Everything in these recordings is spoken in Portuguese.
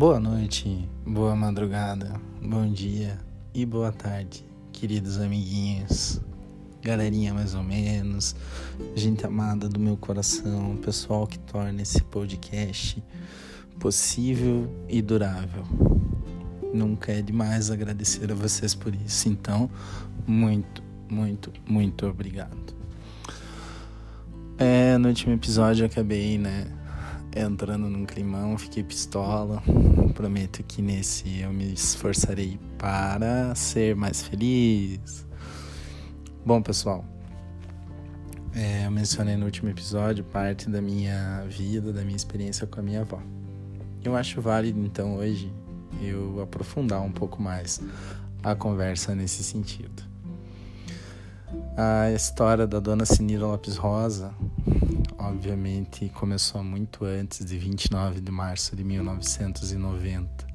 Boa noite, boa madrugada, bom dia e boa tarde, queridos amiguinhos, galerinha mais ou menos, gente amada do meu coração, pessoal que torna esse podcast possível e durável. Nunca é demais agradecer a vocês por isso, então, muito, muito, muito obrigado. É, no último episódio eu acabei, né, entrando num climão, fiquei pistola. Prometo que nesse eu me esforçarei para ser mais feliz. Bom, pessoal, é, eu mencionei no último episódio parte da minha vida, da minha experiência com a minha avó. Eu acho válido, então, hoje eu aprofundar um pouco mais a conversa nesse sentido. A história da dona Sinira Lopes Rosa obviamente começou muito antes de 29 de março de 1990,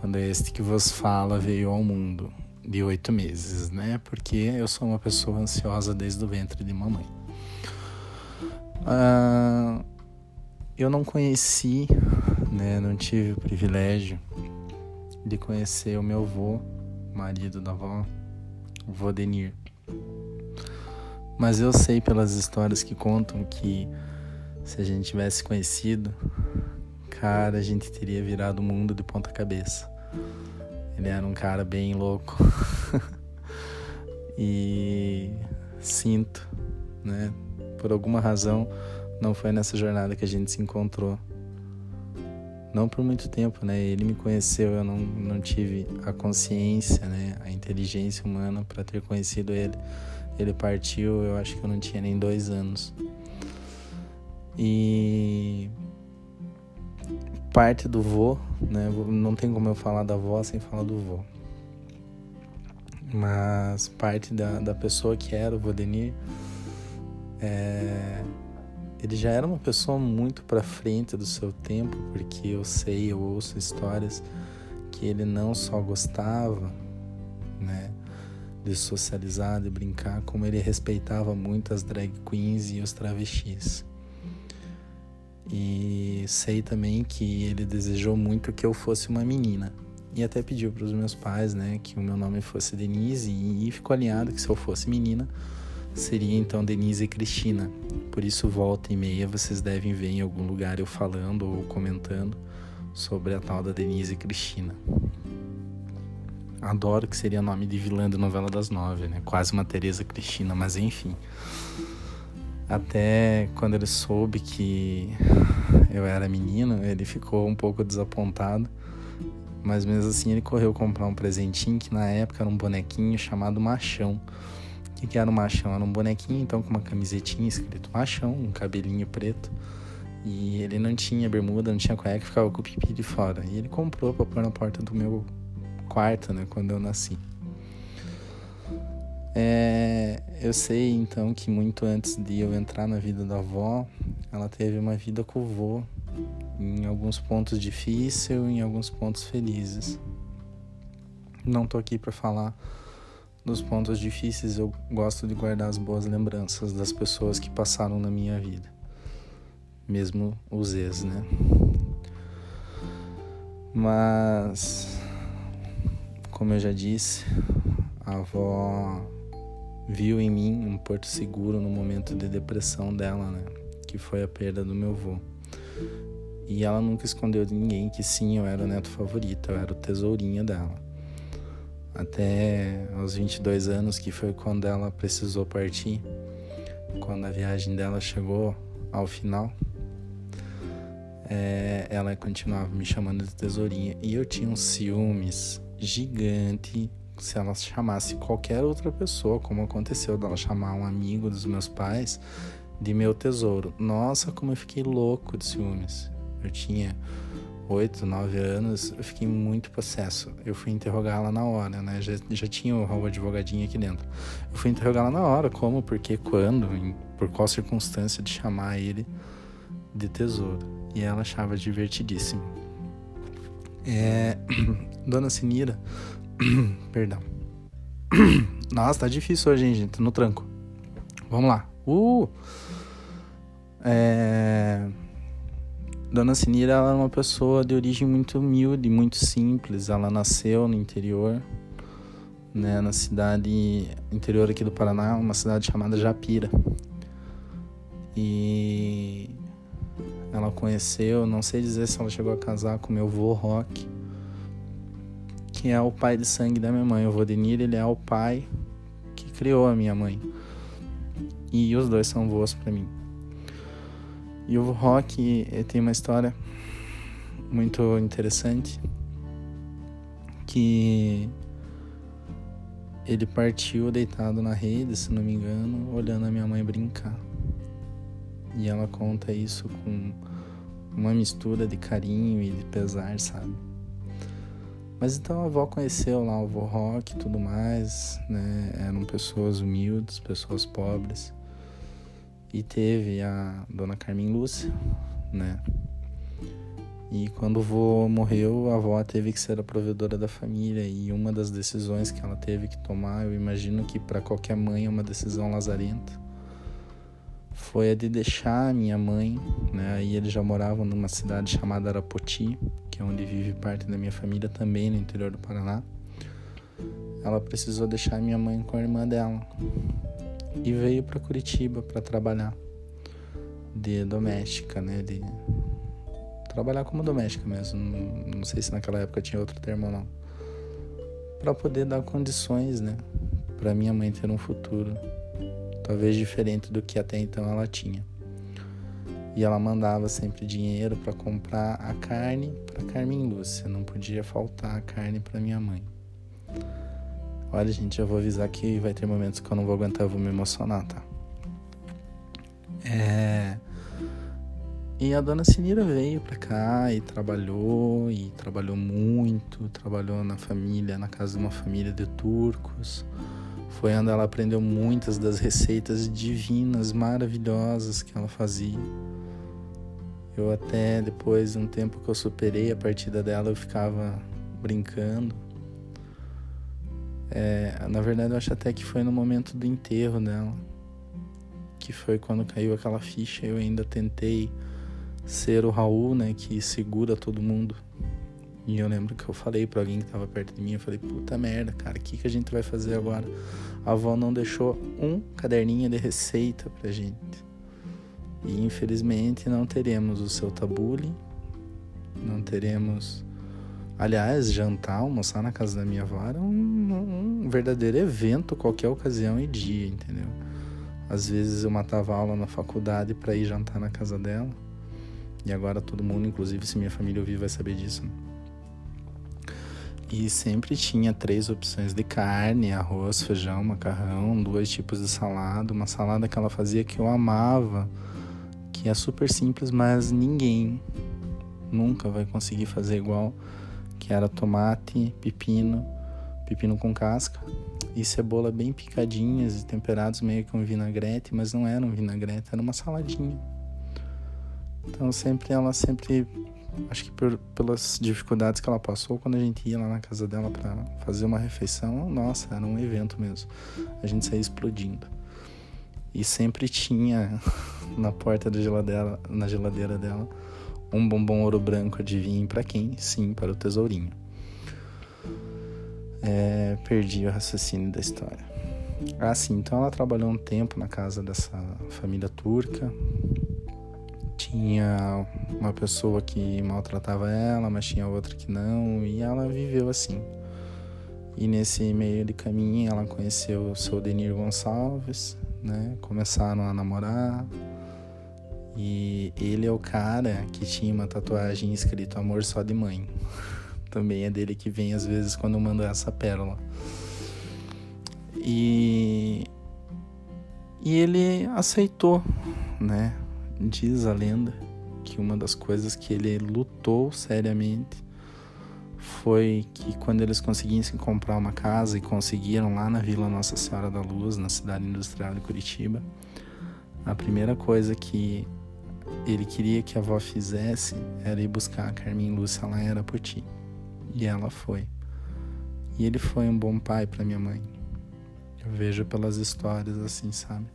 quando este que vos fala veio ao mundo de oito meses, né? Porque eu sou uma pessoa ansiosa desde o ventre de mamãe. Ah, eu não conheci, né? Não tive o privilégio de conhecer o meu avô, marido da avó, o vô Denir. Mas eu sei pelas histórias que contam que se a gente tivesse conhecido, cara, a gente teria virado o mundo de ponta cabeça. Ele era um cara bem louco. e sinto, né? Por alguma razão, não foi nessa jornada que a gente se encontrou. Não por muito tempo, né? Ele me conheceu, eu não, não tive a consciência, né? A inteligência humana para ter conhecido ele. Ele partiu, eu acho que eu não tinha nem dois anos. E parte do vô, né? Não tem como eu falar da avó sem falar do vô. Mas parte da, da pessoa que era o Vodenir, é, ele já era uma pessoa muito para frente do seu tempo, porque eu sei, eu ouço histórias que ele não só gostava, né? De socializar, de brincar, como ele respeitava muito as drag queens e os travestis. E sei também que ele desejou muito que eu fosse uma menina. E até pediu para os meus pais, né, que o meu nome fosse Denise e ficou alinhado que se eu fosse menina, seria então Denise e Cristina. Por isso volta e meia vocês devem ver em algum lugar eu falando ou comentando sobre a tal da Denise e Cristina. Adoro que seria nome de vilã da novela das nove, né? Quase uma Teresa Cristina, mas enfim. Até quando ele soube que eu era menino, ele ficou um pouco desapontado. Mas mesmo assim ele correu comprar um presentinho que na época era um bonequinho chamado Machão. O que, era o Machão? Era um bonequinho então com uma camisetinha escrito Machão, um cabelinho preto. E ele não tinha bermuda, não tinha cueca, ficava com o pipi de fora. E ele comprou pra pôr na porta do meu quarta, né, quando eu nasci. É, eu sei então que muito antes de eu entrar na vida da avó, ela teve uma vida com o vô, em alguns pontos difícil, em alguns pontos felizes. Não tô aqui para falar dos pontos difíceis, eu gosto de guardar as boas lembranças das pessoas que passaram na minha vida, mesmo os ex, né? Mas como eu já disse, a avó viu em mim um porto seguro no momento de depressão dela, né? Que foi a perda do meu avô. E ela nunca escondeu de ninguém que sim, eu era o neto favorito, eu era o tesourinho dela. Até aos 22 anos, que foi quando ela precisou partir, quando a viagem dela chegou ao final, é, ela continuava me chamando de tesourinha. E eu tinha uns ciúmes gigante se ela chamasse qualquer outra pessoa, como aconteceu dela chamar um amigo dos meus pais de meu tesouro. Nossa, como eu fiquei louco de ciúmes. Eu tinha oito, nove anos, eu fiquei muito possesso. Eu fui interrogá-la na hora, né? Já, já tinha o advogadinho aqui dentro. Eu fui interrogá-la na hora, como, porque, quando, em, por qual circunstância de chamar ele de tesouro. E ela achava divertidíssimo. É, Dona Sinira, perdão. Nossa, tá difícil hoje, hein, gente? No tranco. Vamos lá. Uh! É... Dona Sinira ela é uma pessoa de origem muito humilde, muito simples. Ela nasceu no interior, né, na cidade interior aqui do Paraná, uma cidade chamada Japira. E ela conheceu, não sei dizer se ela chegou a casar com meu avô Rock, que é o pai de sangue da minha mãe. O vô Denir, ele é o pai que criou a minha mãe. E os dois são avós para mim. E o Rock tem uma história muito interessante que ele partiu deitado na rede, se não me engano, olhando a minha mãe brincar. E ela conta isso com uma mistura de carinho e de pesar, sabe? Mas então a avó conheceu lá o vô Rock e tudo mais, né? Eram pessoas humildes, pessoas pobres. E teve a dona Carmen Lúcia, né? E quando o vô morreu, a avó teve que ser a provedora da família. E uma das decisões que ela teve que tomar, eu imagino que para qualquer mãe é uma decisão lazarenta, foi a de deixar a minha mãe, né? Aí eles já moravam numa cidade chamada Arapoti, que é onde vive parte da minha família também no interior do Paraná. Ela precisou deixar minha mãe com a irmã dela e veio para Curitiba para trabalhar de doméstica, né? De trabalhar como doméstica mesmo. Não, não sei se naquela época tinha outro termo ou não. Para poder dar condições, né? Para minha mãe ter um futuro talvez diferente do que até então ela tinha. E ela mandava sempre dinheiro para comprar a carne para Carmen Lúcia, não podia faltar a carne para minha mãe. Olha, gente, eu vou avisar que vai ter momentos que eu não vou aguentar, eu vou me emocionar, tá? É... E a dona Sinira veio pra cá e trabalhou, e trabalhou muito, trabalhou na família, na casa de uma família de turcos. Foi onde ela aprendeu muitas das receitas divinas, maravilhosas que ela fazia. Eu até depois de um tempo que eu superei a partida dela, eu ficava brincando é, na verdade, eu acho até que foi no momento do enterro dela, que foi quando caiu aquela ficha. Eu ainda tentei ser o Raul, né, que segura todo mundo. E eu lembro que eu falei para alguém que tava perto de mim, eu falei, puta merda, cara, o que, que a gente vai fazer agora? A avó não deixou um caderninho de receita pra gente. E infelizmente não teremos o seu tabule, não teremos Aliás, jantar, almoçar na casa da minha avó era um, um, verdadeiro evento, qualquer ocasião e dia, entendeu? Às vezes eu matava aula na faculdade para ir jantar na casa dela. E agora todo mundo, inclusive se minha família ouvir, vai saber disso. Né? E sempre tinha três opções de carne, arroz, feijão, macarrão, dois tipos de salada, uma salada que ela fazia que eu amava, que é super simples, mas ninguém nunca vai conseguir fazer igual que era tomate, pepino, pepino com casca e cebola bem picadinhas e temperados meio com vinagrete, mas não era um vinagrete, era uma saladinha. Então sempre ela sempre acho que por, pelas dificuldades que ela passou quando a gente ia lá na casa dela para fazer uma refeição, nossa, era um evento mesmo. A gente saía explodindo. E sempre tinha na porta da geladeira, na geladeira dela, um bombom ouro branco adivinhem para quem? Sim, para o tesourinho. É, perdi o raciocínio da história. Ah, sim, então ela trabalhou um tempo na casa dessa família turca. Tinha uma pessoa que maltratava ela, mas tinha outra que não, e ela viveu assim. E nesse meio de caminho ela conheceu o seu Denir Gonçalves, né? Começaram a namorar, e ele é o cara que tinha uma tatuagem escrito Amor só de mãe. Também é dele que vem às vezes quando eu mando essa pérola. E e ele aceitou, né? Diz a lenda que uma das coisas que ele lutou seriamente foi que quando eles conseguissem comprar uma casa e conseguiram lá na Vila Nossa Senhora da Luz, na cidade industrial de Curitiba, a primeira coisa que ele queria que a avó fizesse era ir buscar a Carmen Lúcia lá em Arapoti. E ela foi. E ele foi um bom pai para minha mãe. Eu vejo pelas histórias assim, sabe?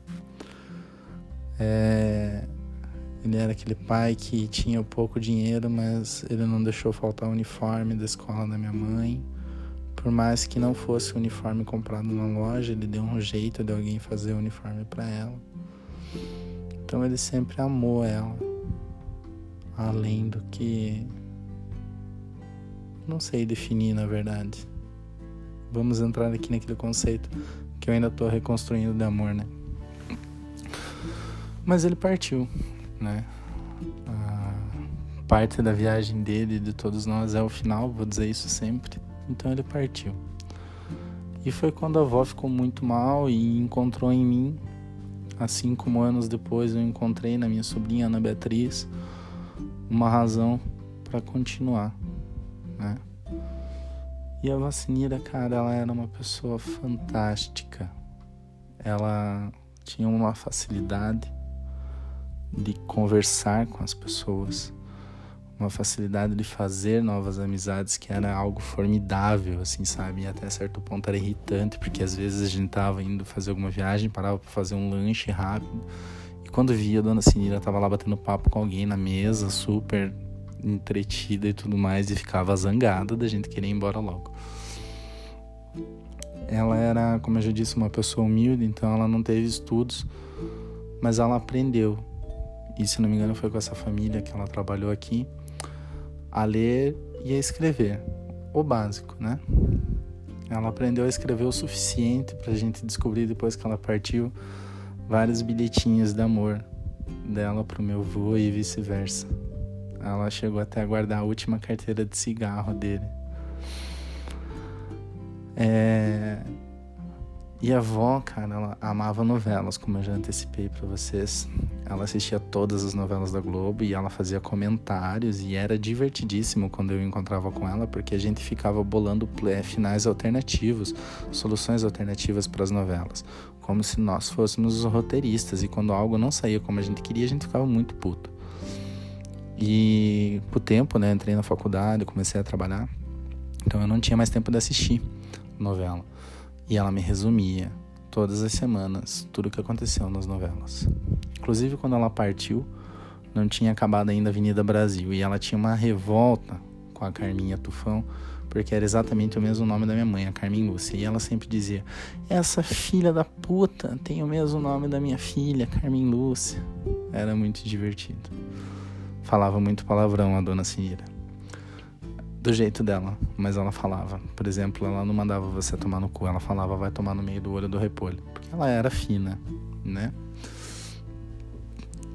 É... Ele era aquele pai que tinha pouco dinheiro, mas ele não deixou faltar o uniforme da escola da minha mãe. Por mais que não fosse o uniforme comprado na loja, ele deu um jeito de alguém fazer o uniforme para ela. Então ele sempre amou ela, além do que não sei definir na verdade. Vamos entrar aqui naquele conceito que eu ainda estou reconstruindo de amor, né? Mas ele partiu, né? A parte da viagem dele, de todos nós, é o final, vou dizer isso sempre. Então ele partiu. E foi quando a avó ficou muito mal e encontrou em mim, assim como anos depois eu encontrei na minha sobrinha Ana Beatriz, uma razão para continuar, né? E a vacineira, cara, ela era uma pessoa fantástica. Ela tinha uma facilidade de conversar com as pessoas, uma facilidade de fazer novas amizades que era algo formidável, assim, sabe? E até certo ponto era irritante, porque às vezes a gente tava indo fazer alguma viagem, parava para fazer um lanche rápido, e quando via a dona Sinira tava lá batendo papo com alguém na mesa, super entretida e tudo mais, e ficava zangada da gente querer ir embora logo. Ela era, como eu já disse, uma pessoa humilde, então ela não teve estudos, mas ela aprendeu e se não me engano foi com essa família que ela trabalhou aqui, a ler e a escrever. O básico, né? Ela aprendeu a escrever o suficiente para a gente descobrir depois que ela partiu vários bilhetinhos de amor dela para o meu avô e vice-versa. Ela chegou até a guardar a última carteira de cigarro dele. É... E a avó, cara, ela amava novelas, como eu já antecipei para vocês. Ela assistia todas as novelas da Globo e ela fazia comentários e era divertidíssimo quando eu encontrava com ela, porque a gente ficava bolando finais alternativos, soluções alternativas para as novelas, como se nós fôssemos os roteiristas e quando algo não saía como a gente queria, a gente ficava muito puto. E com o tempo, né, entrei na faculdade, comecei a trabalhar, então eu não tinha mais tempo de assistir novela. E ela me resumia todas as semanas tudo o que aconteceu nas novelas. Inclusive quando ela partiu, não tinha acabado ainda a Avenida Brasil e ela tinha uma revolta com a Carminha Tufão, porque era exatamente o mesmo nome da minha mãe, a Carmen Lúcia. E ela sempre dizia: Essa filha da puta tem o mesmo nome da minha filha, Carmen Lúcia. Era muito divertido. Falava muito palavrão a dona Cira do jeito dela, mas ela falava. Por exemplo, ela não mandava você tomar no cu, ela falava vai tomar no meio do olho do repolho, porque ela era fina, né?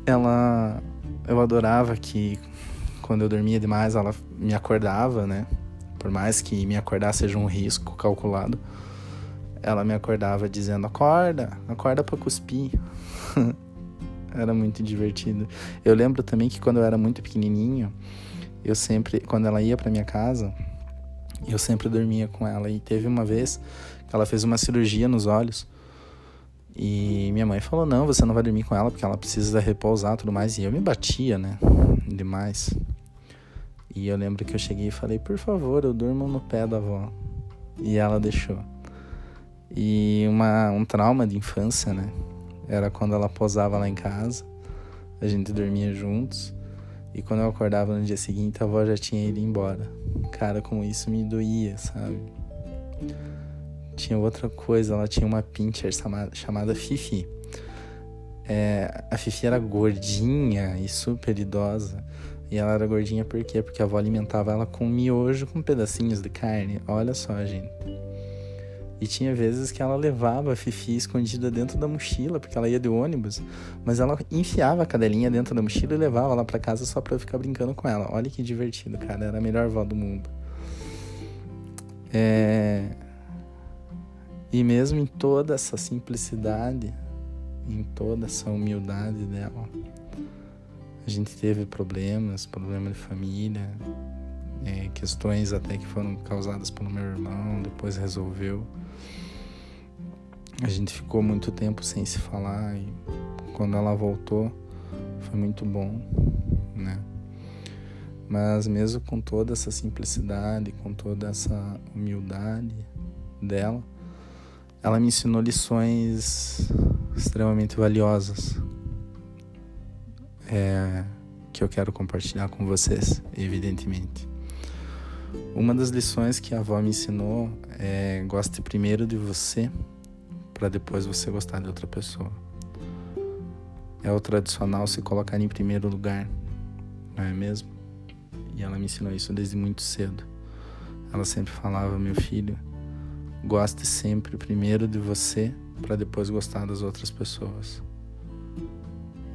Ela eu adorava que quando eu dormia demais, ela me acordava, né? Por mais que me acordar seja um risco calculado, ela me acordava dizendo: "Acorda, acorda para cuspir". era muito divertido. Eu lembro também que quando eu era muito pequenininho, eu sempre, quando ela ia para minha casa, eu sempre dormia com ela. E teve uma vez que ela fez uma cirurgia nos olhos. E minha mãe falou: Não, você não vai dormir com ela porque ela precisa repousar tudo mais. E eu me batia, né? Demais. E eu lembro que eu cheguei e falei: Por favor, eu durmo no pé da avó. E ela deixou. E uma, um trauma de infância, né? Era quando ela posava lá em casa, a gente dormia juntos. E quando eu acordava no dia seguinte, a avó já tinha ido embora. Cara, como isso me doía, sabe? Tinha outra coisa, ela tinha uma pincher chamada, Fifi. É, a Fifi era gordinha e super idosa. E ela era gordinha por quê? Porque a avó alimentava ela com miojo com pedacinhos de carne. Olha só, gente. E tinha vezes que ela levava a Fifi escondida dentro da mochila, porque ela ia de ônibus, mas ela enfiava a cadelinha dentro da mochila e levava lá para casa só para eu ficar brincando com ela. Olha que divertido, cara. Era a melhor avó do mundo. É... E mesmo em toda essa simplicidade, em toda essa humildade dela, a gente teve problemas, problema de família, é, questões até que foram causadas pelo meu irmão, depois resolveu. A gente ficou muito tempo sem se falar e quando ela voltou foi muito bom, né? Mas mesmo com toda essa simplicidade, com toda essa humildade dela, ela me ensinou lições extremamente valiosas. é, que eu quero compartilhar com vocês, evidentemente. Uma das lições que a avó me ensinou é goste primeiro de você para depois você gostar de outra pessoa. É o tradicional se colocar em primeiro lugar, não é mesmo? E ela me ensinou isso desde muito cedo. Ela sempre falava, meu filho, goste sempre primeiro de você para depois gostar das outras pessoas.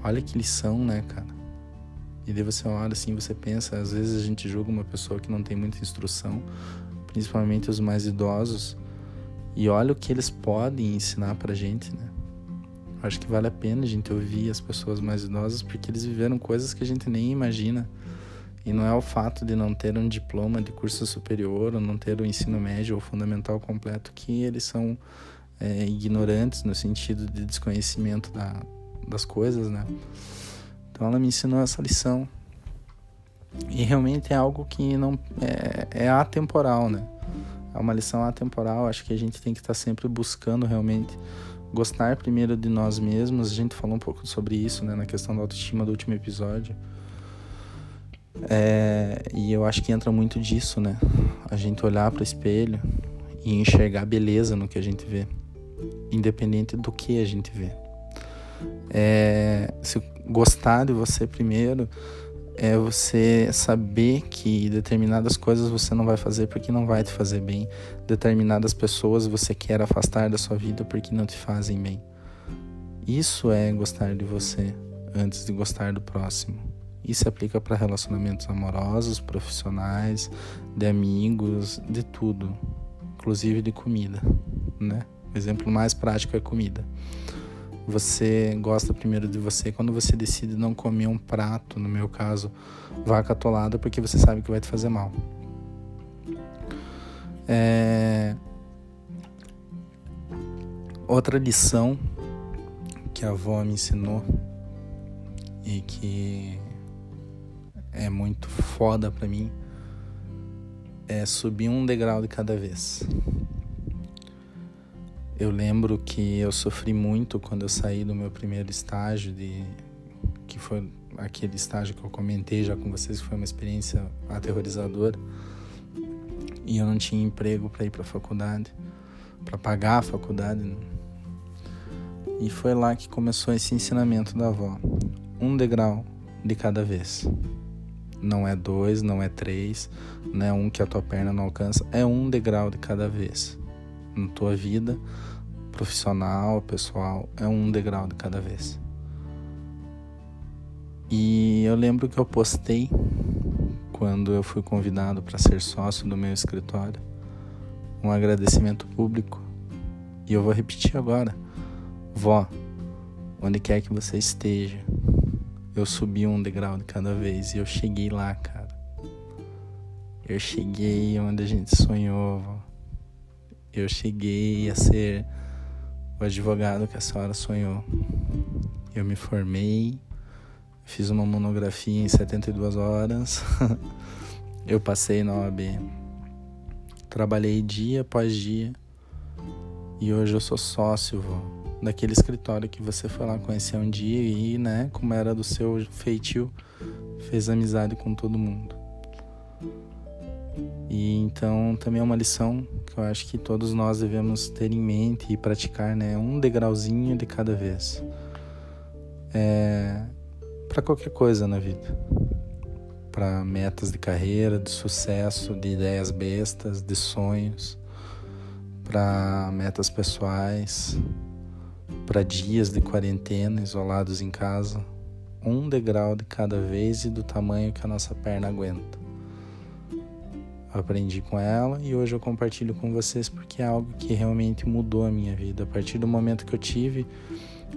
Olha que lição, né, cara? E daí você olha assim, você pensa, às vezes a gente julga uma pessoa que não tem muita instrução, principalmente os mais idosos, e olha o que eles podem ensinar pra gente, né? Acho que vale a pena a gente ouvir as pessoas mais idosas porque eles viveram coisas que a gente nem imagina. E não é o fato de não ter um diploma de curso superior ou não ter o ensino médio ou fundamental completo que eles são é, ignorantes no sentido de desconhecimento da, das coisas, né? Então ela me ensinou essa lição. E realmente é algo que não é, é atemporal, né? É uma lição atemporal. Acho que a gente tem que estar sempre buscando realmente gostar primeiro de nós mesmos. A gente falou um pouco sobre isso, né, na questão da autoestima do último episódio. É, e eu acho que entra muito disso, né? A gente olhar para o espelho e enxergar beleza no que a gente vê, independente do que a gente vê. É, se gostar de você primeiro é você saber que determinadas coisas você não vai fazer porque não vai te fazer bem, determinadas pessoas você quer afastar da sua vida porque não te fazem bem. Isso é gostar de você antes de gostar do próximo. Isso aplica para relacionamentos amorosos, profissionais, de amigos, de tudo, inclusive de comida, né? O exemplo mais prático é comida. Você gosta primeiro de você quando você decide não comer um prato, no meu caso, vaca atolada, porque você sabe que vai te fazer mal. É... Outra lição que a avó me ensinou e que é muito foda para mim é subir um degrau de cada vez. Eu lembro que eu sofri muito quando eu saí do meu primeiro estágio, de, que foi aquele estágio que eu comentei já com vocês, que foi uma experiência aterrorizadora. E eu não tinha emprego para ir para a faculdade, para pagar a faculdade. Né? E foi lá que começou esse ensinamento da avó. Um degrau de cada vez. Não é dois, não é três, não é um que a tua perna não alcança, é um degrau de cada vez na tua vida profissional, pessoal, é um degrau de cada vez. E eu lembro que eu postei quando eu fui convidado para ser sócio do meu escritório um agradecimento público. E eu vou repetir agora. Vó, onde quer que você esteja, eu subi um degrau de cada vez e eu cheguei lá, cara. Eu cheguei onde a gente sonhou, vó eu cheguei a ser o advogado que a senhora sonhou. Eu me formei, fiz uma monografia em 72 horas, eu passei na OAB. Trabalhei dia após dia e hoje eu sou sócio vô, daquele escritório que você foi lá conhecer um dia e, né, como era do seu feitio, fez amizade com todo mundo. E então também é uma lição que eu acho que todos nós devemos ter em mente e praticar, né? Um degrauzinho de cada vez. É, para qualquer coisa na vida. Para metas de carreira, de sucesso, de ideias bestas, de sonhos, para metas pessoais, para dias de quarentena isolados em casa. Um degrau de cada vez e do tamanho que a nossa perna aguenta aprendi com ela e hoje eu compartilho com vocês porque é algo que realmente mudou a minha vida. A partir do momento que eu tive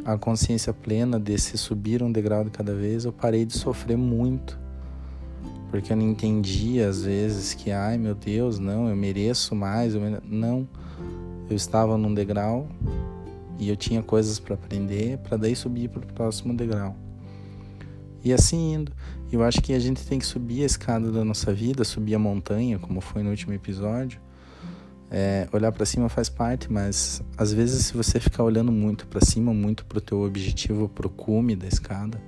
a consciência plena desse subir um degrau de cada vez, eu parei de sofrer muito. Porque eu não entendia às vezes que, ai meu Deus, não, eu mereço mais. Eu mere... Não, eu estava num degrau e eu tinha coisas para aprender para daí subir para o próximo degrau. E assim indo. Eu acho que a gente tem que subir a escada da nossa vida, subir a montanha, como foi no último episódio. É, olhar para cima faz parte, mas às vezes se você ficar olhando muito para cima, muito para o teu objetivo, para o cume da escada,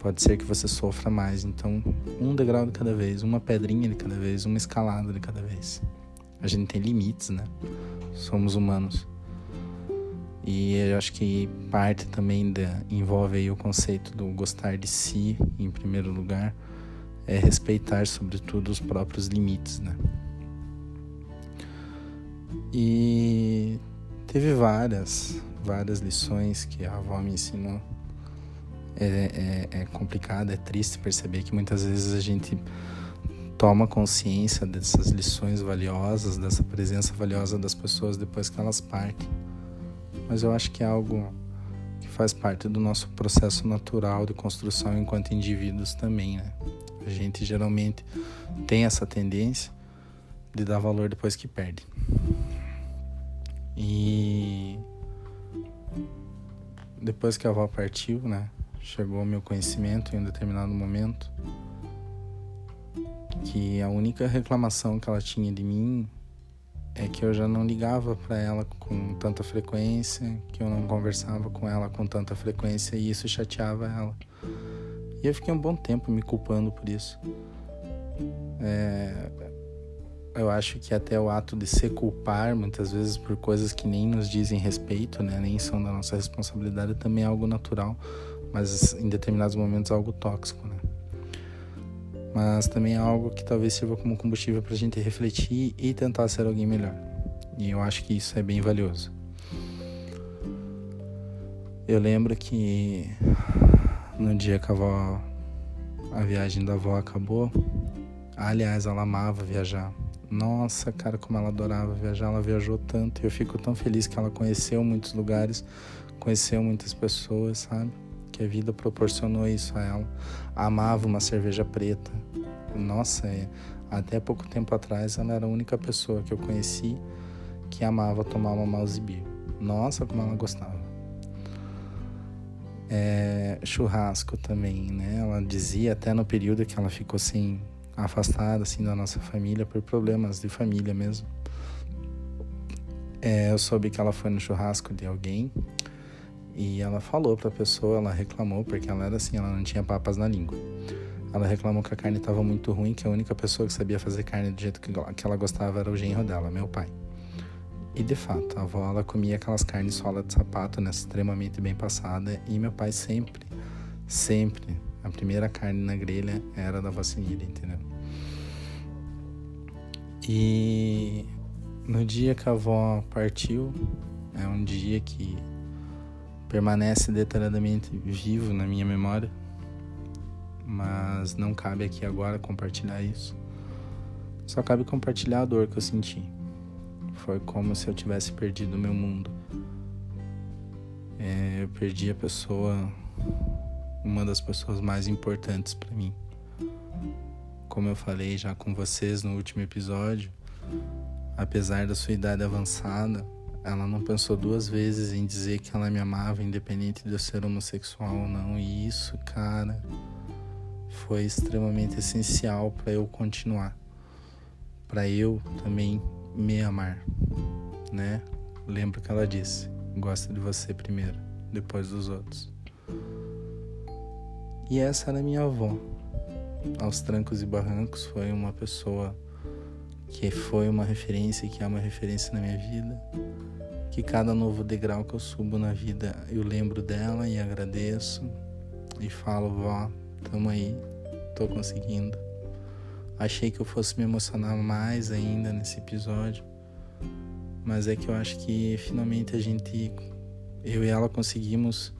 pode ser que você sofra mais. Então, um degrau de cada vez, uma pedrinha de cada vez, uma escalada de cada vez. A gente tem limites, né? Somos humanos. E eu acho que parte também da, envolve aí o conceito do gostar de si, em primeiro lugar, é respeitar, sobretudo, os próprios limites, né? E teve várias, várias lições que a avó me ensinou. É, é, é complicado, é triste perceber que muitas vezes a gente toma consciência dessas lições valiosas, dessa presença valiosa das pessoas depois que elas partem mas eu acho que é algo que faz parte do nosso processo natural de construção enquanto indivíduos também, né? A gente geralmente tem essa tendência de dar valor depois que perde. E depois que a avó partiu, né? Chegou ao meu conhecimento em um determinado momento que a única reclamação que ela tinha de mim é que eu já não ligava para ela com tanta frequência, que eu não conversava com ela com tanta frequência e isso chateava ela. E eu fiquei um bom tempo me culpando por isso. É, eu acho que até o ato de se culpar, muitas vezes por coisas que nem nos dizem respeito, né, nem são da nossa responsabilidade, também é algo natural, mas em determinados momentos é algo tóxico, né? Mas também é algo que talvez sirva como combustível para a gente refletir e tentar ser alguém melhor. E eu acho que isso é bem valioso. Eu lembro que no dia que a avó, a viagem da avó acabou, aliás, ela amava viajar. Nossa, cara, como ela adorava viajar, ela viajou tanto. E eu fico tão feliz que ela conheceu muitos lugares, conheceu muitas pessoas, sabe? Que a vida proporcionou isso a ela. Amava uma cerveja preta. Nossa, é, até pouco tempo atrás ela era a única pessoa que eu conheci que amava tomar uma mouse beer. Nossa, como ela gostava. É, churrasco também, né? Ela dizia até no período que ela ficou assim afastada assim da nossa família por problemas de família mesmo. É, eu soube que ela foi no churrasco de alguém e ela falou para a pessoa, ela reclamou, porque ela era assim, ela não tinha papas na língua. Ela reclamou que a carne estava muito ruim, que a única pessoa que sabia fazer carne do jeito que ela gostava era o genro dela, meu pai. E de fato, a avó ela comia aquelas carnes sola de sapato, né, extremamente bem passada, e meu pai sempre, sempre, a primeira carne na grelha era da vacinilha, entendeu? E no dia que a avó partiu, é um dia que permanece detalhadamente vivo na minha memória, mas não cabe aqui agora compartilhar isso. Só cabe compartilhar a dor que eu senti. Foi como se eu tivesse perdido o meu mundo. É, eu perdi a pessoa, uma das pessoas mais importantes para mim. Como eu falei já com vocês no último episódio, apesar da sua idade avançada, ela não pensou duas vezes em dizer que ela me amava, independente de eu ser homossexual ou não. E isso, cara, foi extremamente essencial para eu continuar, para eu também me amar, né? Lembro que ela disse: gosta de você primeiro, depois dos outros. E essa era minha avó. Aos trancos e barrancos, foi uma pessoa que foi uma referência que é uma referência na minha vida. Que cada novo degrau que eu subo na vida eu lembro dela e agradeço e falo, vó, tamo aí, tô conseguindo. Achei que eu fosse me emocionar mais ainda nesse episódio, mas é que eu acho que finalmente a gente, eu e ela conseguimos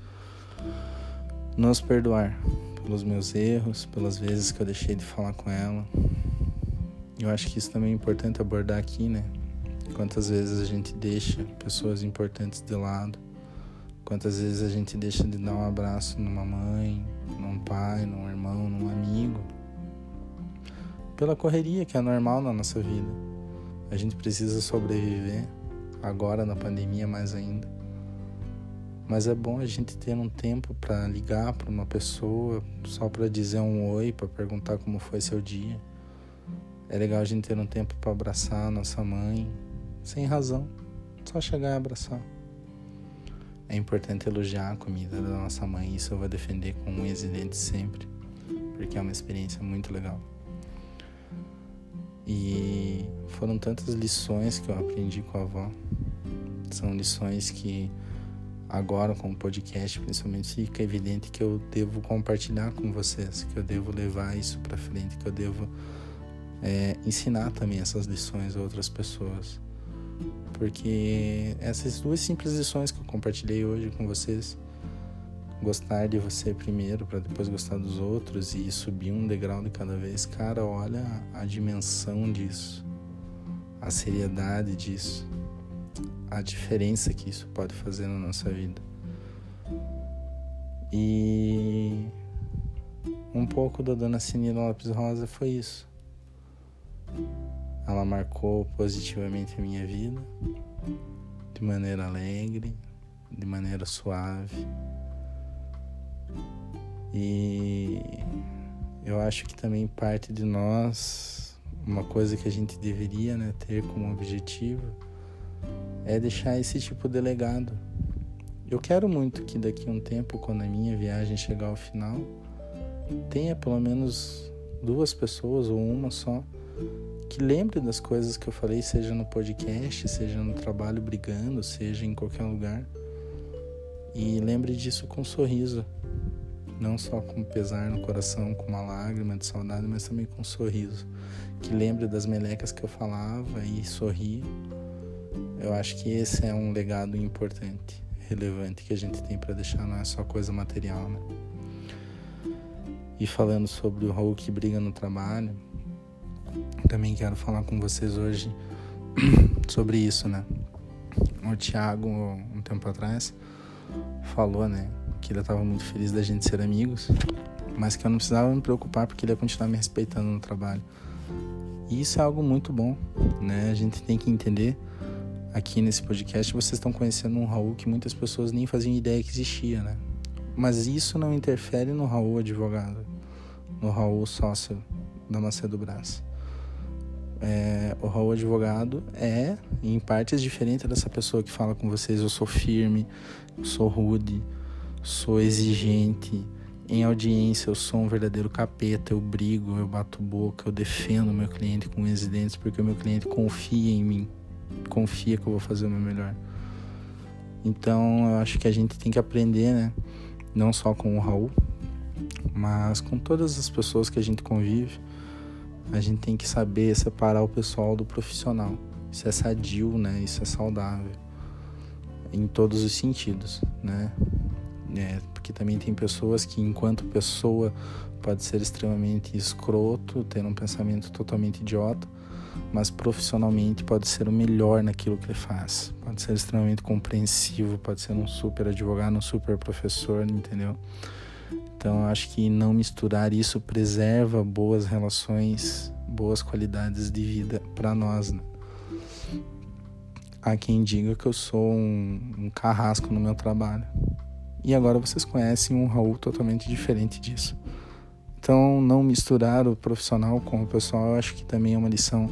nos perdoar pelos meus erros, pelas vezes que eu deixei de falar com ela, eu acho que isso também é importante abordar aqui, né? Quantas vezes a gente deixa pessoas importantes de lado, quantas vezes a gente deixa de dar um abraço numa mãe, num pai, num irmão, num amigo, pela correria que é normal na nossa vida. A gente precisa sobreviver, agora na pandemia mais ainda. Mas é bom a gente ter um tempo para ligar para uma pessoa, só para dizer um oi, para perguntar como foi seu dia. É legal a gente ter um tempo para abraçar a nossa mãe, sem razão, só chegar e abraçar. É importante elogiar a comida da nossa mãe, isso eu vou defender com unhas e dentes sempre, porque é uma experiência muito legal. E foram tantas lições que eu aprendi com a avó. São lições que agora com o podcast principalmente fica evidente que eu devo compartilhar com vocês, que eu devo levar isso para frente, que eu devo é, ensinar também essas lições a outras pessoas. Porque essas duas simples lições que eu compartilhei hoje com vocês, gostar de você primeiro para depois gostar dos outros e subir um degrau de cada vez, cara, olha a dimensão disso, a seriedade disso, a diferença que isso pode fazer na nossa vida. E um pouco da Dona Cinila Lopes Rosa foi isso. Ela marcou positivamente a minha vida, de maneira alegre, de maneira suave. E eu acho que também parte de nós, uma coisa que a gente deveria né, ter como objetivo, é deixar esse tipo de legado. Eu quero muito que daqui a um tempo, quando a minha viagem chegar ao final, tenha pelo menos duas pessoas ou uma só que lembre das coisas que eu falei, seja no podcast, seja no trabalho brigando, seja em qualquer lugar. E lembre disso com um sorriso. Não só com pesar no coração, com uma lágrima de saudade, mas também com um sorriso. Que lembre das melecas que eu falava e sorri. Eu acho que esse é um legado importante, relevante que a gente tem para deixar, não é só coisa material, né? E falando sobre o que briga no trabalho, também quero falar com vocês hoje sobre isso, né? O Thiago, um tempo atrás, falou, né, que ele estava muito feliz da gente ser amigos, mas que eu não precisava me preocupar porque ele ia continuar me respeitando no trabalho. E isso é algo muito bom, né? A gente tem que entender aqui nesse podcast vocês estão conhecendo um Raul que muitas pessoas nem faziam ideia que existia, né? Mas isso não interfere no Raul advogado, no Raul sócio da Macedo Brás é, o Raul advogado é, em partes, diferente dessa pessoa que fala com vocês. Eu sou firme, sou rude, sou exigente. Em audiência, eu sou um verdadeiro capeta. Eu brigo, eu bato boca, eu defendo meu cliente com residentes porque o meu cliente confia em mim, confia que eu vou fazer o meu melhor. Então, eu acho que a gente tem que aprender, né? Não só com o Raul, mas com todas as pessoas que a gente convive a gente tem que saber separar o pessoal do profissional. Isso é sadio, né? Isso é saudável em todos os sentidos, né? É, porque também tem pessoas que, enquanto pessoa, pode ser extremamente escroto, ter um pensamento totalmente idiota, mas profissionalmente pode ser o melhor naquilo que ele faz. Pode ser extremamente compreensivo, pode ser um super advogado, um super professor, entendeu? Então, acho que não misturar isso preserva boas relações, boas qualidades de vida para nós. Né? Há quem diga que eu sou um, um carrasco no meu trabalho. E agora vocês conhecem um Raul totalmente diferente disso. Então, não misturar o profissional com o pessoal, eu acho que também é uma lição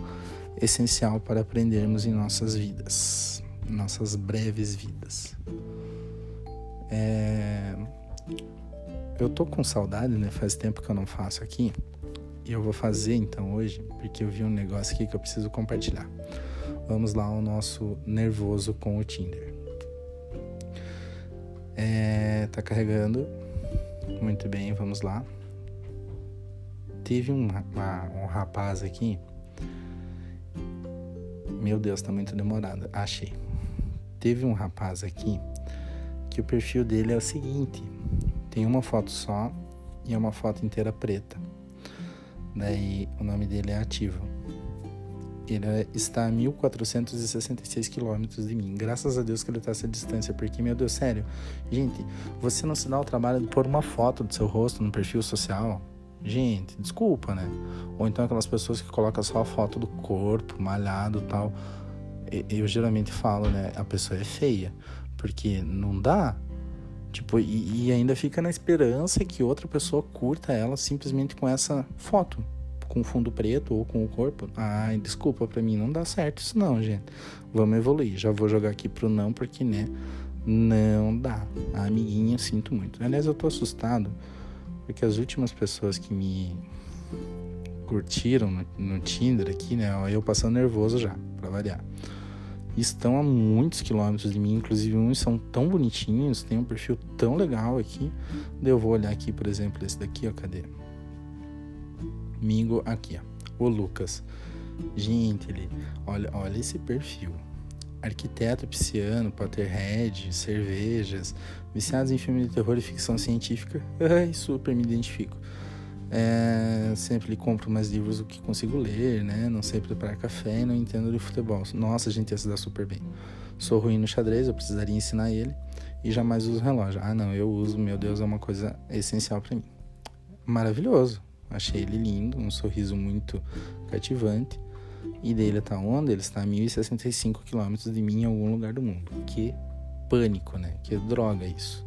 essencial para aprendermos em nossas vidas, nossas breves vidas. É... Eu tô com saudade, né? Faz tempo que eu não faço aqui. E eu vou fazer então hoje, porque eu vi um negócio aqui que eu preciso compartilhar. Vamos lá ao nosso nervoso com o Tinder. É, tá carregando. Muito bem, vamos lá. Teve um, uma, um rapaz aqui. Meu Deus, tá muito demorado. Achei. Teve um rapaz aqui que o perfil dele é o seguinte: tem uma foto só e é uma foto inteira preta. Daí o nome dele é Ativo. Ele é, está a 1466 quilômetros de mim. Graças a Deus que ele está essa distância, porque, meu Deus, sério, gente, você não se dá o trabalho de pôr uma foto do seu rosto no perfil social? Gente, desculpa, né? Ou então aquelas pessoas que colocam só a foto do corpo, malhado tal. Eu geralmente falo, né? A pessoa é feia. Porque não dá Tipo, e, e, ainda fica na esperança que outra pessoa curta ela simplesmente com essa foto, com fundo preto ou com o corpo. Ai, desculpa, pra mim não dá certo isso não, gente. Vamos evoluir. Já vou jogar aqui pro não, porque, né, Não dá. A amiguinha, sinto muito. Aliás, eu tô assustado porque as últimas pessoas que me curtiram no, no Tinder aqui, né? Eu passando nervoso já, pra variar. Estão a muitos quilômetros de mim, inclusive uns são tão bonitinhos, tem um perfil tão legal aqui. Eu vou olhar aqui, por exemplo, esse daqui, ó, cadê? Mingo aqui, ó. O Lucas. Gente, ele, olha, olha esse perfil. Arquiteto pisciano, Potterhead, cervejas, viciados em filme de terror e ficção científica. Ai, super me identifico. É, sempre compro mais livros do que consigo ler, né? Não sei preparar café e não entendo de futebol. Nossa, a gente ia se dar super bem. Sou ruim no xadrez, eu precisaria ensinar ele e jamais uso relógio. Ah, não, eu uso, meu Deus, é uma coisa essencial para mim. Maravilhoso. Achei ele lindo, um sorriso muito cativante. E dele tá onde? Ele está a 1065 quilômetros de mim em algum lugar do mundo. Que pânico, né? Que droga isso.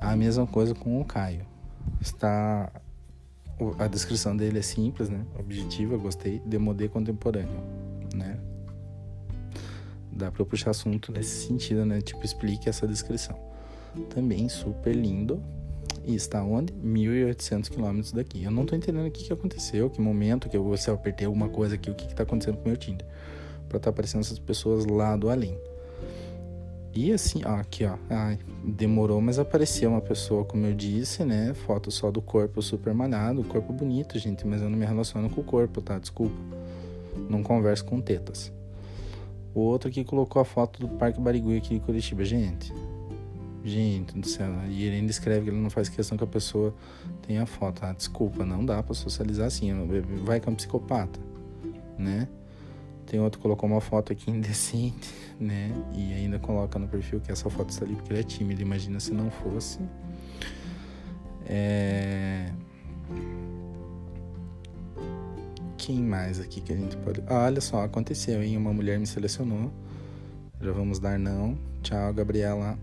A mesma coisa com o Caio. Está a descrição dele é simples, né? Objetiva, gostei. Demodê contemporâneo, né? Dá para puxar assunto nesse sentido, né? Tipo, explique essa descrição. Também super lindo, e está onde? 1.800 quilômetros daqui. Eu não tô entendendo o que, que aconteceu, que momento que eu, se eu apertei alguma coisa aqui, o que, que tá acontecendo com o meu Tinder. Pra estar tá aparecendo essas pessoas lá do além. E assim, ó, aqui ó, ai, demorou, mas apareceu uma pessoa, como eu disse, né? Foto só do corpo super malhado, corpo bonito, gente, mas eu não me relaciono com o corpo, tá? Desculpa. Não converso com tetas. O outro aqui colocou a foto do Parque Barigui aqui em Curitiba. Gente, Gente do céu. E ele ainda escreve que ele não faz questão que a pessoa tenha foto. Ah, desculpa, não dá para socializar assim. Vai que é um psicopata, né? Tem outro que colocou uma foto aqui indecente, né? E ainda coloca no perfil que essa foto está ali porque ele é tímido. Imagina se não fosse. É... Quem mais aqui que a gente pode. Ah, olha só, aconteceu, hein? Uma mulher me selecionou. Já vamos dar não. Tchau, Gabriela.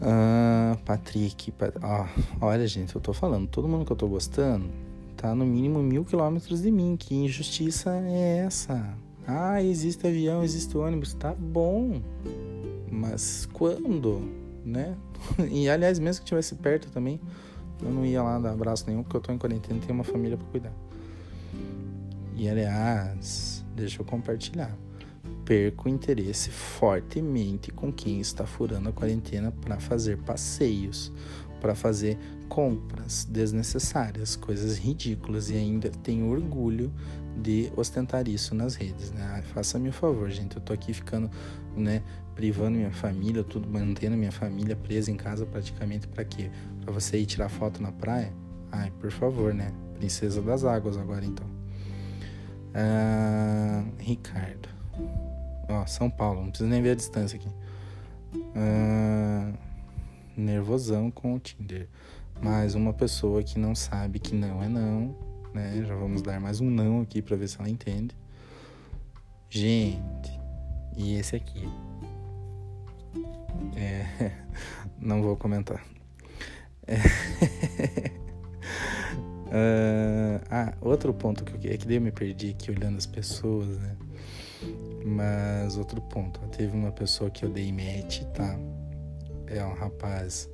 Ah, Patrick. Pat... Ah, olha, gente, eu tô falando, todo mundo que eu tô gostando tá no mínimo mil quilômetros de mim. Que injustiça é essa? Ah, existe avião, existe ônibus, tá bom. Mas quando, né? E aliás, mesmo que estivesse perto também, eu não ia lá dar abraço nenhum, porque eu tô em quarentena e tenho uma família para cuidar. E aliás, deixa eu compartilhar perco interesse fortemente com quem está furando a quarentena para fazer passeios, para fazer compras desnecessárias, coisas ridículas e ainda tenho orgulho de ostentar isso nas redes, né? Faça-me o favor, gente, eu tô aqui ficando, né, privando minha família, tudo mantendo minha família presa em casa praticamente para quê? Para você ir tirar foto na praia? Ai, por favor, né? Princesa das águas agora então. Ah, Ricardo. Ó, São Paulo, não precisa nem ver a distância aqui. Ah, nervosão com o Tinder. Mais uma pessoa que não sabe que não é não, né? Já vamos dar mais um não aqui para ver se ela entende. Gente, e esse aqui? É, não vou comentar. É. uh, ah, outro ponto que eu é que daí eu me perdi aqui olhando as pessoas, né? Mas outro ponto, teve uma pessoa que eu dei match, tá? É um rapaz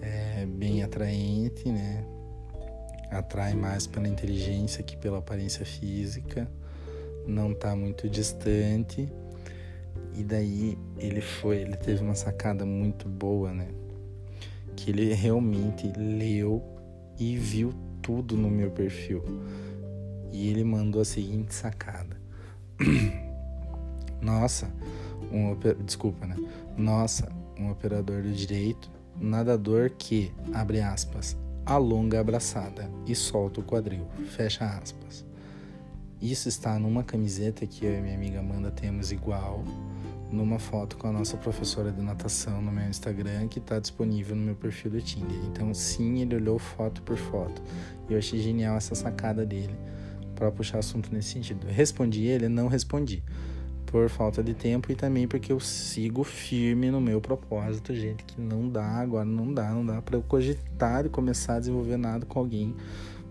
é, bem atraente, né? Atrai mais pela inteligência que pela aparência física. Não tá muito distante. E daí ele foi, ele teve uma sacada muito boa, né? Que ele realmente leu e viu tudo no meu perfil. E ele mandou a seguinte sacada. Nossa, um desculpa, né? Nossa, um operador do direito, nadador que, abre aspas, alonga a abraçada e solta o quadril, fecha aspas. Isso está numa camiseta que eu e minha amiga Amanda temos igual, numa foto com a nossa professora de natação no meu Instagram, que está disponível no meu perfil do Tinder. Então, sim, ele olhou foto por foto. E eu achei genial essa sacada dele para puxar assunto nesse sentido. Respondi ele? Não respondi. Por falta de tempo e também porque eu sigo firme no meu propósito, gente, que não dá, agora não dá, não dá para eu cogitar e começar a desenvolver nada com alguém.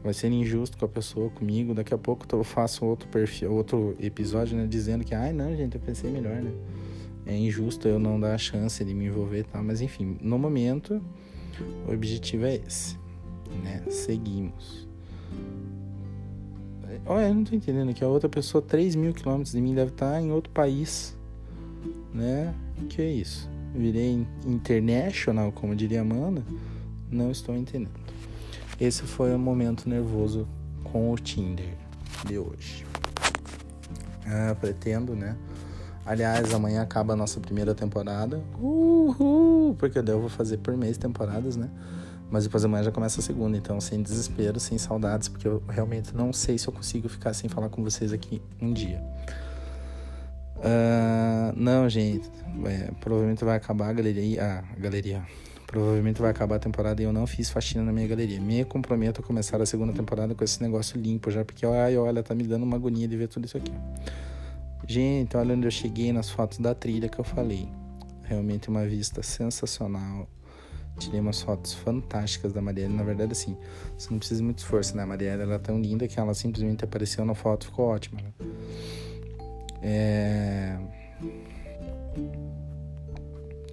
Vai ser injusto com a pessoa, comigo. Daqui a pouco eu faço outro perfil, outro episódio, né, dizendo que, ai, não, gente, eu pensei melhor, né? é injusto eu não dar a chance de me envolver, tá? Mas enfim, no momento o objetivo é esse, né? Seguimos. Olha, eu não tô entendendo que a outra pessoa 3 mil quilômetros de mim deve estar em outro país, né? Que é isso? Virei international, como diria Amanda? Não estou entendendo. Esse foi o momento nervoso com o Tinder de hoje. Ah, pretendo, né? Aliás, amanhã acaba a nossa primeira temporada. Uhul! Porque daí eu vou fazer por mês temporadas, né? Mas depois amanhã já começa a segunda, então sem desespero, sem saudades, porque eu realmente não sei se eu consigo ficar sem falar com vocês aqui um dia. Uh, não, gente, é, provavelmente vai acabar a galeria. A galeria. Provavelmente vai acabar a temporada e eu não fiz faxina na minha galeria. Me comprometo a começar a segunda temporada com esse negócio limpo já, porque ai, olha, tá me dando uma agonia de ver tudo isso aqui. Gente, olha onde eu cheguei nas fotos da trilha que eu falei. Realmente uma vista sensacional. Tirei umas fotos fantásticas da Marielle. Na verdade, assim, você não precisa muito esforço, né? A Marielle ela é tão linda que ela simplesmente apareceu na foto ficou ótima. Né? É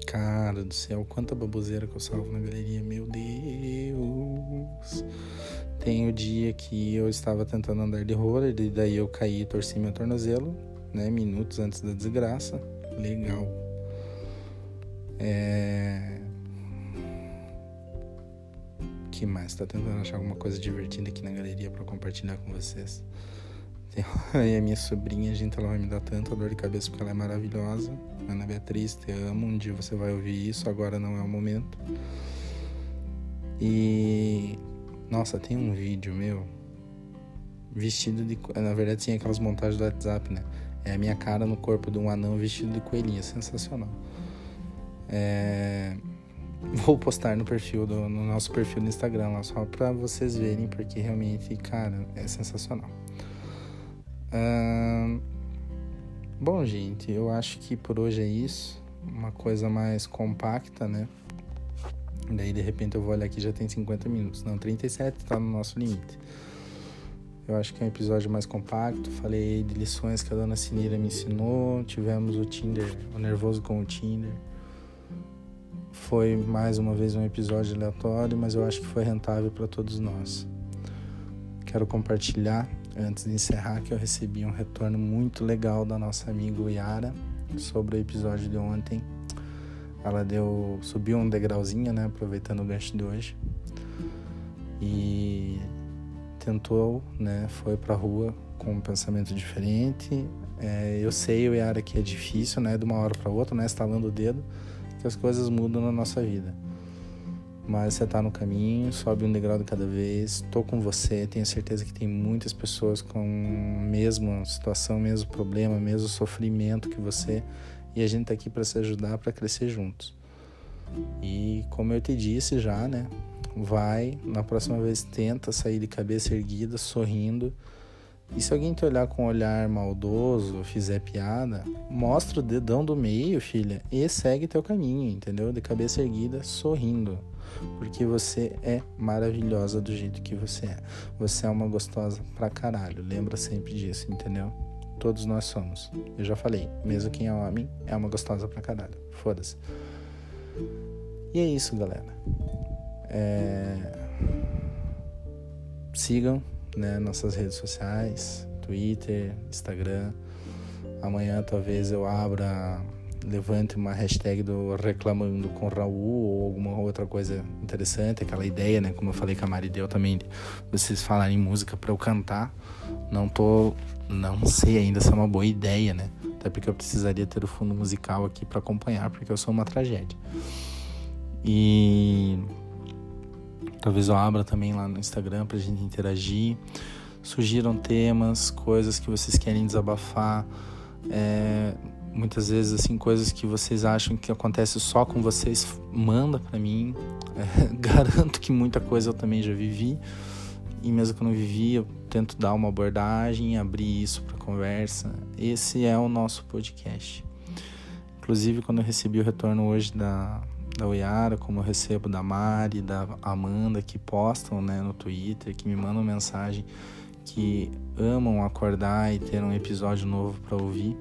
Cara do céu, quanta baboseira que eu salvo na galeria, meu Deus. Tem o dia que eu estava tentando andar de roller, e daí eu caí e torci meu tornozelo, né? Minutos antes da desgraça. Legal. É. que mais? Tá tentando achar alguma coisa divertida aqui na galeria para compartilhar com vocês. E a minha sobrinha, gente, ela vai me dar tanta dor de cabeça porque ela é maravilhosa. Ana Beatriz, te amo. Um dia você vai ouvir isso, agora não é o momento. E. Nossa, tem um vídeo meu. Vestido de. Na verdade, tinha aquelas montagens do WhatsApp, né? É a minha cara no corpo de um anão vestido de coelhinha. Sensacional. É... Vou postar no perfil do, no nosso perfil do Instagram lá só pra vocês verem, porque realmente, cara, é sensacional. bom, gente, eu acho que por hoje é isso. Uma coisa mais compacta, né? Daí de repente eu vou olhar aqui já tem 50 minutos. Não, 37 tá no nosso limite. Eu acho que é um episódio mais compacto. Falei de lições que a dona Sinira me ensinou. Tivemos o Tinder, o nervoso com o Tinder. Foi mais uma vez um episódio aleatório, mas eu acho que foi rentável para todos nós. Quero compartilhar antes de encerrar que eu recebi um retorno muito legal da nossa amiga Yara sobre o episódio de ontem. Ela deu subiu um degrauzinho, né, aproveitando o gancho de hoje. E tentou, né, foi pra rua com um pensamento diferente. É, eu sei, Yara, que é difícil, né, de uma hora para outra, né, estalando o dedo, que as coisas mudam na nossa vida mas você está no caminho, sobe um degrau de cada vez. Estou com você, tenho certeza que tem muitas pessoas com a mesma situação, mesmo problema, mesmo sofrimento que você, e a gente está aqui para se ajudar, para crescer juntos. E como eu te disse já, né? Vai, na próxima vez tenta sair de cabeça erguida, sorrindo. E se alguém te olhar com um olhar maldoso, fizer piada, mostra o dedão do meio, filha, e segue teu caminho, entendeu? De cabeça erguida, sorrindo porque você é maravilhosa do jeito que você é. Você é uma gostosa pra caralho. Lembra sempre disso, entendeu? Todos nós somos. Eu já falei, mesmo quem é homem é uma gostosa pra caralho. Foda-se. E é isso, galera. É... Sigam né, nossas redes sociais, Twitter, Instagram. Amanhã talvez eu abra levante uma hashtag do reclamando com Raul ou alguma outra coisa interessante, aquela ideia, né? Como eu falei com a Marideu também, vocês falarem música para eu cantar. Não tô, não sei ainda se é uma boa ideia, né? Até porque eu precisaria ter o fundo musical aqui para acompanhar, porque eu sou uma tragédia. E talvez eu abra também lá no Instagram pra gente interagir. Sugiram temas, coisas que vocês querem desabafar. É, muitas vezes assim coisas que vocês acham que acontece só com vocês manda para mim é, garanto que muita coisa eu também já vivi e mesmo que eu não vivi eu tento dar uma abordagem abrir isso para conversa esse é o nosso podcast inclusive quando eu recebi o retorno hoje da da Oiara, como eu recebo da Mari, da Amanda, que postam né, no Twitter, que me mandam mensagem, que amam acordar e ter um episódio novo para ouvir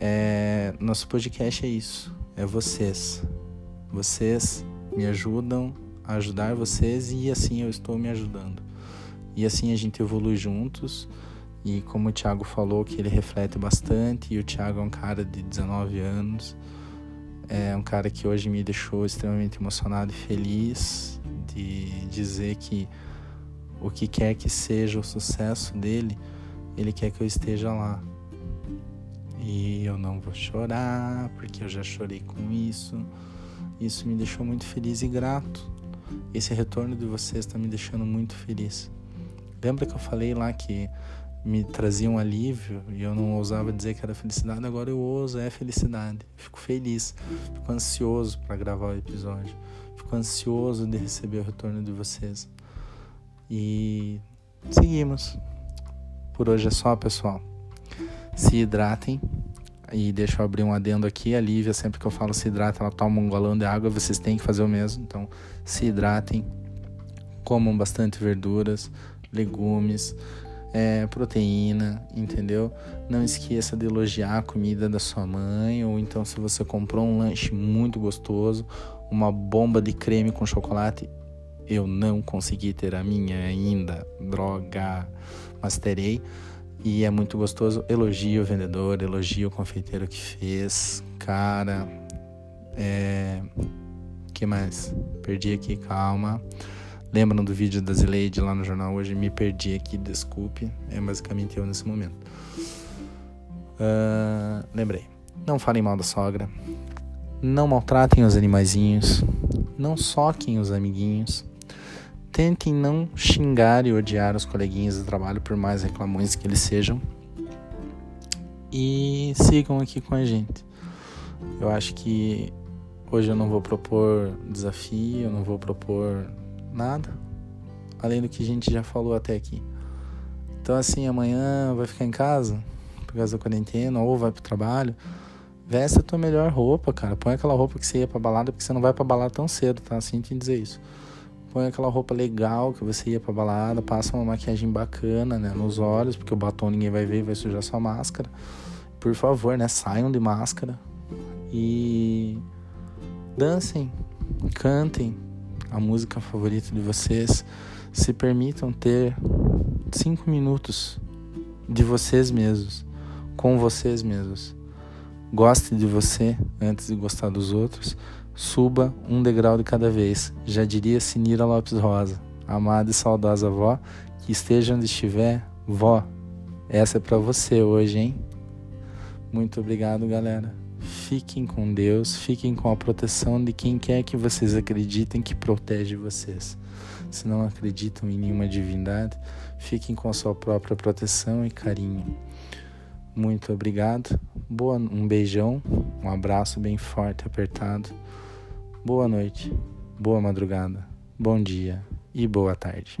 É, nosso podcast é isso. É vocês. Vocês me ajudam a ajudar vocês e assim eu estou me ajudando. E assim a gente evolui juntos. E como o Thiago falou, que ele reflete bastante, e o Thiago é um cara de 19 anos, é um cara que hoje me deixou extremamente emocionado e feliz de dizer que o que quer que seja o sucesso dele, ele quer que eu esteja lá. E eu não vou chorar, porque eu já chorei com isso. Isso me deixou muito feliz e grato. Esse retorno de vocês está me deixando muito feliz. Lembra que eu falei lá que me trazia um alívio e eu não ousava dizer que era felicidade, agora eu ouso, é felicidade. Fico feliz, fico ansioso para gravar o episódio, fico ansioso de receber o retorno de vocês. E seguimos. Por hoje é só, pessoal. Se hidratem. E deixa eu abrir um adendo aqui. A Lívia, sempre que eu falo se hidrata, ela toma um galão de água. Vocês têm que fazer o mesmo. Então, se hidratem. Comam bastante verduras, legumes, é, proteína, entendeu? Não esqueça de elogiar a comida da sua mãe, ou então se você comprou um lanche muito gostoso, uma bomba de creme com chocolate, eu não consegui ter a minha ainda, droga, mas terei. E é muito gostoso. Elogio o vendedor, elogio o confeiteiro que fez. Cara, é. que mais? Perdi aqui, calma. Lembram do vídeo da Zileide lá no jornal hoje? Me perdi aqui, desculpe. É basicamente eu nesse momento. Uh, lembrei. Não falem mal da sogra. Não maltratem os animaizinhos. Não soquem os amiguinhos. Tentem não xingar e odiar os coleguinhas de trabalho, por mais reclamões que eles sejam. E sigam aqui com a gente. Eu acho que hoje eu não vou propor desafio, eu não vou propor Nada. Além do que a gente já falou até aqui. Então, assim, amanhã vai ficar em casa, por causa da quarentena, ou vai pro trabalho. Veste a tua melhor roupa, cara. Põe aquela roupa que você ia pra balada, porque você não vai pra balada tão cedo, tá? Assim te dizer isso. Põe aquela roupa legal que você ia pra balada, passa uma maquiagem bacana, né? Nos olhos, porque o batom ninguém vai ver, vai sujar sua máscara. Por favor, né? Saiam de máscara. E dancem, cantem, a música favorita de vocês, se permitam ter cinco minutos de vocês mesmos, com vocês mesmos. Goste de você antes de gostar dos outros. Suba um degrau de cada vez. Já diria Sinira Lopes Rosa, amada e saudosa vó, que esteja onde estiver, vó. Essa é para você hoje, hein? Muito obrigado, galera. Fiquem com Deus, fiquem com a proteção de quem quer que vocês acreditem que protege vocês. Se não acreditam em nenhuma divindade, fiquem com a sua própria proteção e carinho. Muito obrigado. Boa, um beijão, um abraço bem forte, apertado. Boa noite, boa madrugada, bom dia e boa tarde.